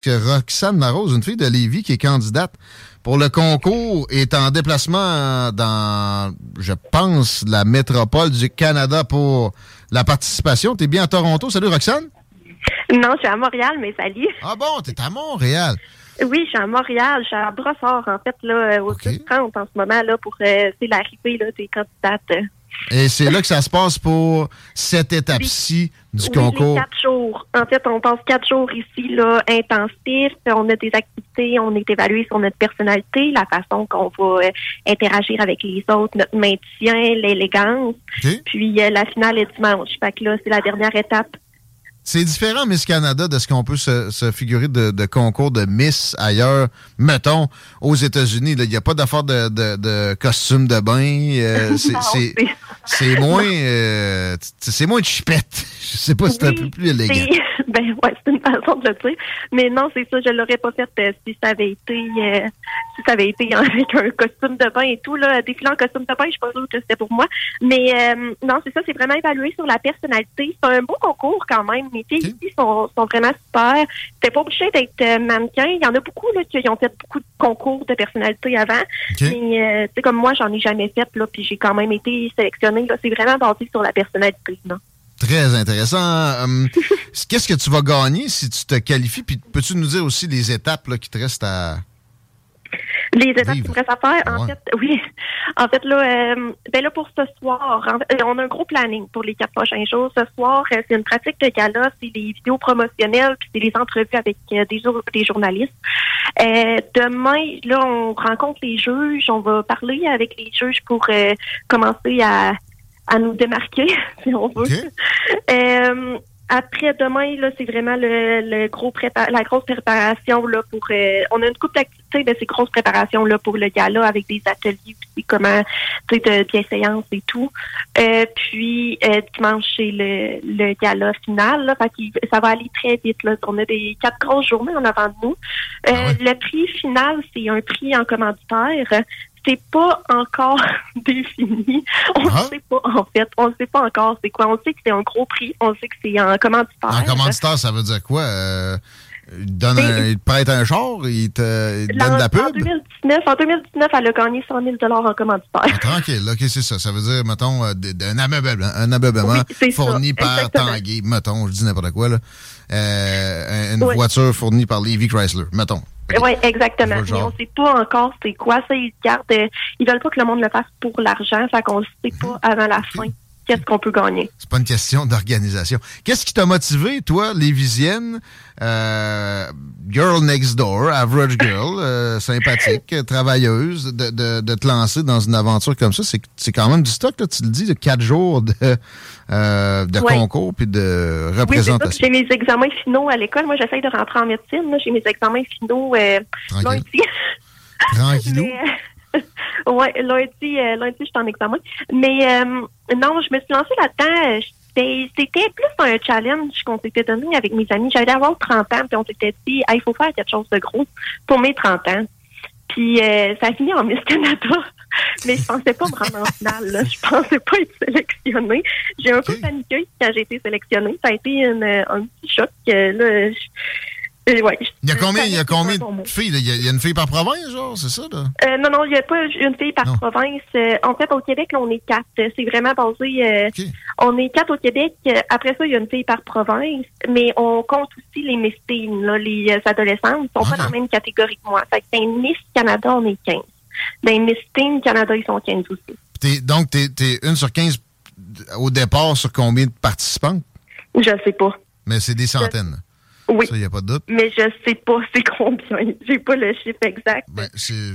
Que Roxane Marose, une fille de Lévis qui est candidate pour le concours, est en déplacement dans, je pense, la métropole du Canada pour la participation. T'es bien à Toronto? Salut Roxane. Non, je suis à Montréal, mais salut. Ah bon, t'es à Montréal. Oui, je suis à Montréal, je suis à Brossard, en fait, là, au OK. 30 en ce moment, là, pour euh, c'est l'arrivée là, des candidates. Et c'est là que ça se passe pour cette étape-ci du Oui, concours. quatre jours. En fait, on passe quatre jours ici, là, intensifs. On a des activités, on est évalué sur notre personnalité, la façon qu'on va euh, interagir avec les autres, notre maintien, l'élégance. Puis euh, la finale est dimanche. Fait que là, c'est la dernière étape. C'est différent, Miss Canada, de ce qu'on peut se, se figurer de, de concours de Miss ailleurs. Mettons, aux États-Unis, il n'y a pas d'affaire de, de, de costume de bain. euh, c'est- moins, euh, c'est moins de chipette. Je sais pas si c'est un peu plus élégant. Ben ouais, c'est une façon de le dire. Mais non, c'est ça, je l'aurais pas fait euh, si ça avait été euh, si ça avait été avec un costume de bain et tout. Là, défiler en costume de bain, je suis pas sûre que c'était pour moi. Mais euh, non, c'est ça, c'est vraiment évalué sur la personnalité. C'est un beau concours quand même. Les filles ici sont, sont vraiment super. T'es pas obligé d'être mannequin. Il y en a beaucoup là, qui ont fait beaucoup de concours de personnalité avant. Mais tu sais, comme moi, j'en ai jamais fait, là, puis j'ai quand même été sélectionnée. Là, c'est vraiment basé sur la personnalité. Là. Très intéressant. Hum, Qu'est-ce que tu vas gagner si tu te qualifies? Puis peux-tu nous dire aussi les étapes là, qui te restent à. Les étapes qu'il me reste à faire, en fait, oui. En fait, là, euh, ben là, pour ce soir, en fait, on a un gros planning pour les quatre prochains jours. Ce soir, euh, c'est une pratique de gala, c'est les vidéos promotionnelles, puis c'est les entrevues avec euh, des, jour- des journalistes. Euh, demain, là, on rencontre les juges, on va parler avec les juges pour commencer à, à nous démarquer, si on veut. Euh, après demain, là, c'est vraiment le, le gros prépa- la grosse préparation là pour. euh, on a une coupe d'activités de ces grosses préparations là pour le gala avec des ateliers puis comment tu sais de bienséance et tout. Euh, puis euh, dimanche c'est le, le gala final. Là, fait ça va aller très vite. Là. On a des quatre grosses journées en avant de nous. Euh, Le prix final c'est un prix en commanditaire. C'est pas encore défini. On ne sait pas, en fait. On ne sait pas encore c'est quoi. On sait que c'est un gros prix. On sait que c'est en commanditaire. En commanditaire, ça veut dire quoi? Euh, il, donne un- il te prête un char? Il te, il te donne de la En pub? 2019, en 2019, elle a gagné 100 000 en commanditaire. Tranquille, ok, c'est ça. Ça veut dire, mettons, euh, un ameublement, un ameublement Oui, c'est ça, fourni par exactement. Tanguay, mettons, je dis n'importe quoi, là. Euh, une voiture fournie par Levi Chrysler, mettons. Oui, exactement. Mais on sait pas encore c'est quoi ça. Ils gardent, euh, ils veulent pas que le monde le fasse pour l'argent, fait qu'on le sait pas avant la fin. Qu'est-ce qu'on peut gagner? C'est pas une question d'organisation. Qu'est-ce qui t'a motivé, toi, Lévisienne, euh, girl next door, average girl, euh, sympathique, travailleuse, de, de, de te lancer dans une aventure comme ça? C'est quand même du stock, là, tu le dis, de quatre jours de, euh, de Ouais. concours puis de Oui, représentation. J'ai mes examens finaux à l'école. Moi, j'essaye de rentrer en médecine. J'ai mes examens finaux Tranquille. lundi. Tranquillou. Mais, ouais, lundi, euh, lundi, je suis en examen. Mais euh, non, je me suis lancée là-dedans. euh, C'était plus un challenge qu'on s'était donné avec mes amis. J'allais avoir 30 ans, puis on s'était dit, Ah, il faut faire quelque chose de gros pour mes 30 ans. Puis euh, ça a fini en Miss Canada. Mais je pensais pas me rendre en finale. Là. Je pensais pas être sélectionnée. J'ai un peu paniqué quand j'ai été sélectionnée. Ça a été une- un petit choc. Là, je- ouais, il y a combien, il y a combien de filles? Il y, a, une fille par province, genre, c'est ça? Là? Euh, non, non, il n'y a pas une fille par province. Euh, en fait, au Québec, là, on est quatre. C'est vraiment basé. Euh, on est quatre au Québec. Après ça, il y a une fille par province. Mais on compte aussi les Miss Teen, là, les adolescents. Ils sont pas dans la même catégorie que moi. Fait que dans Miss Canada, on est 15. Dans Miss Teen Canada, ils sont 15 aussi. donc, tu es, une sur 15 au départ sur combien de participants? Je sais pas. Mais c'est des centaines. Oui. Ça, il n'y a pas de doute. Mais je sais pas c'est combien. J'ai pas le chiffre exact. Ben, c'est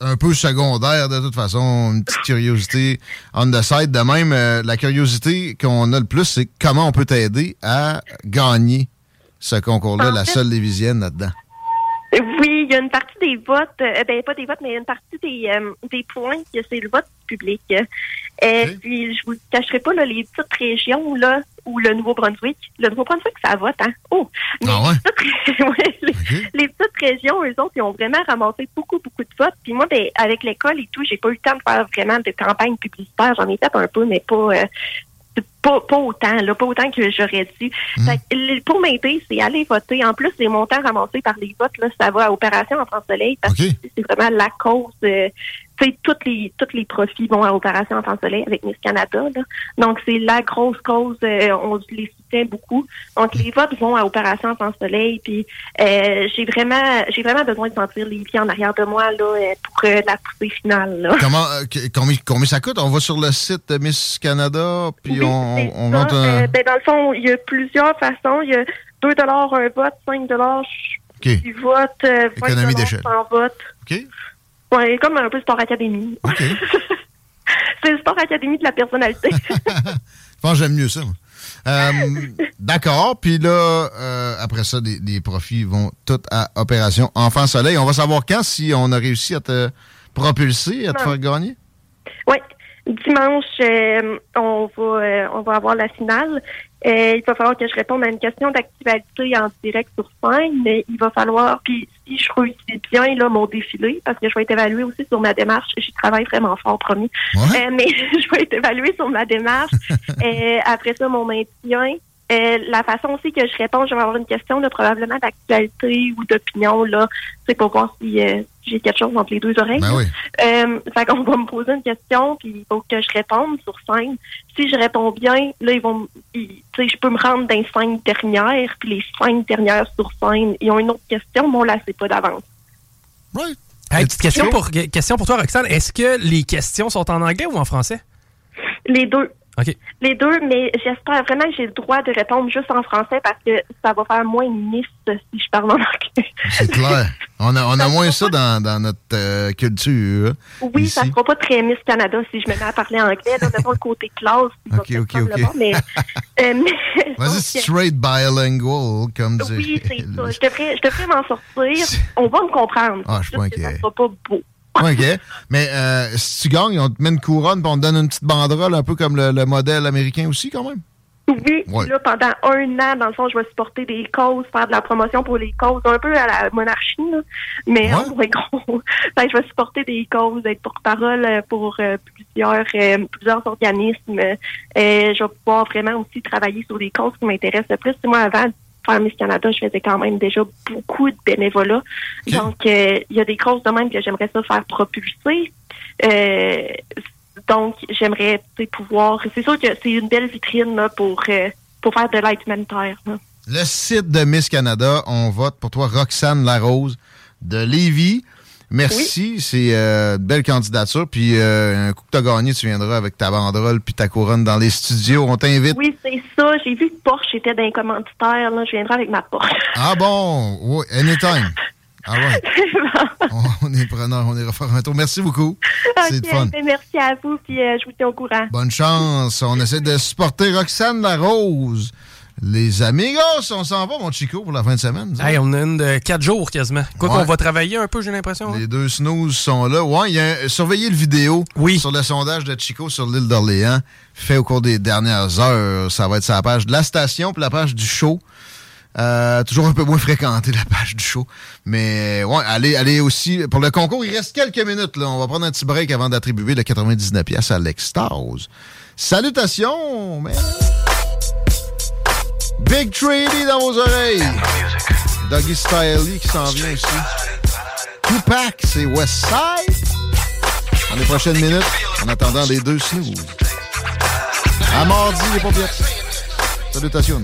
un peu secondaire de toute façon. Une petite curiosité on the side. De même, euh, la curiosité qu'on a le plus, c'est comment on peut t'aider à gagner ce concours-là, la seule lévisienne là-dedans. Une partie des votes, euh, ben pas des votes, mais une partie des, euh, des points que c'est le vote public. Et puis, je vous cacherai pas, là, les petites régions, là, ou le Nouveau-Brunswick. Le Nouveau-Brunswick, ça vote, hein? Oh! ah ouais? les, petites, régions, eux autres, ils ont vraiment ramassé beaucoup, beaucoup de votes. Puis moi, ben, avec l'école et tout, j'ai pas eu le temps de faire vraiment de campagne publicitaire. J'en ai fait un peu, mais pas, euh, pas, pas autant, là, pas autant que j'aurais dû. Hmm. pour m'aider, c'est aller voter. En plus, les montants ramassés par les votes, là, ça va à Opération en France Soleil parce que c'est vraiment la cause. Euh, tous les tous les profits vont à Opération Enfant Soleil avec Miss Canada. Là. Donc, c'est la grosse cause. Euh, on les beaucoup. Donc, les votes vont à Opération Enfant Soleil. Puis, euh, j'ai vraiment j'ai vraiment besoin de sentir les pieds en arrière de moi là, euh, pour la poussée finale. Là. Comment, combien, combien, ça coûte? On va sur le site de Miss Canada, puis on, on, monte un... ben, dans le fond, il y a plusieurs façons. Il y a 2 un vote, 5 okay. du vote, 20 Économie d'échelle. vote. OK. Oui, comme un peu Sport Académie. c'est le Sport Académie de la personnalité. Je pense que j'aime mieux ça. Euh, d'accord. Puis là, euh, après ça, les, profits vont tout à Opération Enfant Soleil. On va savoir quand si on a réussi à te propulser, à te faire gagner? Oui. Dimanche, euh, on va on va avoir la finale. Il va falloir que je réponde à une question d'actualité en direct sur scène, mais il va falloir, puis je réussis bien là, mon défilé, parce que je vais être évaluée aussi sur ma démarche. J'y travaille vraiment fort, promis. Euh, mais je vais être évaluée sur ma démarche. euh, après ça, mon maintien. Euh, la façon aussi que je réponds, je vais avoir une question là, probablement d'actualité ou d'opinion là, c'est pour voir si euh, j'ai quelque chose entre les deux oreilles. Ben oui. euh, fait qu'on va me poser une question puis il faut que je réponde sur scène. Si je réponds bien, là ils vont, tu sais, je peux me rendre dans les cinq dernières puis les cinq dernières sur scène, ils ont une autre question, mais on la sait pas d'avance. Oui. petite question pour, question pour toi, Roxane. Est-ce que les questions sont en anglais ou en français? Les deux. Les deux, mais j'espère vraiment que j'ai le droit de répondre juste en français parce que ça va faire moins miss si je parle en anglais. C'est clair. On a, on a moins ça dans, dans notre euh, culture. Oui, ça ne sera pas très Miss Canada si je me mets à parler anglais. Là, mettons le côté classe. OK, OK, OK. mais, euh, Vas-y, straight bilingual, comme. Oui, c'est ça. Je devrais, je devrais m'en sortir. On va me comprendre. Ah, je suis pas inquiet. Ça sera pas beau. OK. Mais euh, si tu gagnes, on te met une couronne et on te donne une petite banderole, un peu comme le, modèle américain aussi, quand même? Oui. Là, pendant un an, dans le fond, je vais supporter des causes, faire de la promotion pour les causes, un peu à la monarchie, là. mais en gros, je vais supporter des causes, être porte-parole euh, pour euh, plusieurs plusieurs organismes. je vais pouvoir vraiment aussi travailler sur des causes qui m'intéressent le plus. Moi, avant faire Miss Canada, je faisais quand même déjà beaucoup de bénévolat. Donc, euh, il y a des grosses domaines que j'aimerais ça faire propulser. Euh, donc, j'aimerais pouvoir. C'est sûr que c'est une belle vitrine pour, euh, pour faire de l'aide humanitaire. Le site de Miss Canada, on vote pour toi, Roxane Larose de Lévis. Merci, c'est euh, une belle candidature. Puis euh, un coup que tu as gagné, tu viendras avec ta banderole puis ta couronne dans les studios. On t'invite. Oui, c'est ça. J'ai vu que Porsche était d'un commanditaire. Là. Je viendrai avec ma Porsche. Ah bon? Oui, anytime. Ah ouais. on, est preneur, on est refaire un tour. Merci beaucoup. c'est fun. Ben, merci à vous, puis euh, je vous tiens au courant. Bonne chance. On essaie de supporter Roxane Larose. Les amigos, on s'en va, mon Chico, pour la fin de semaine. Hey, on a une de quatre jours quasiment. Quoi qu'on va travailler un peu, j'ai l'impression. Hein? Les deux snooze sont là. Ouais, il y a surveillez le vidéo oui. sur le sondage de Chico sur l'île d'Orléans, fait au cours des dernières heures. Ça va être sur la page de la station puis la page du show. Euh, toujours un peu moins fréquenté la page du show. Mais ouais, allez, allez aussi. Pour le concours, il reste quelques minutes. Là. On va prendre un petit break avant d'attribuer le 99 pièces à l'extase. Salutations! Mais... Big Treaty dans vos oreilles. Doggy Styley qui s'en vient aussi. Tupac, c'est Westside. Dans les prochaines minutes, en attendant les deux snooze. À mardi, les paupiètes. Salutations.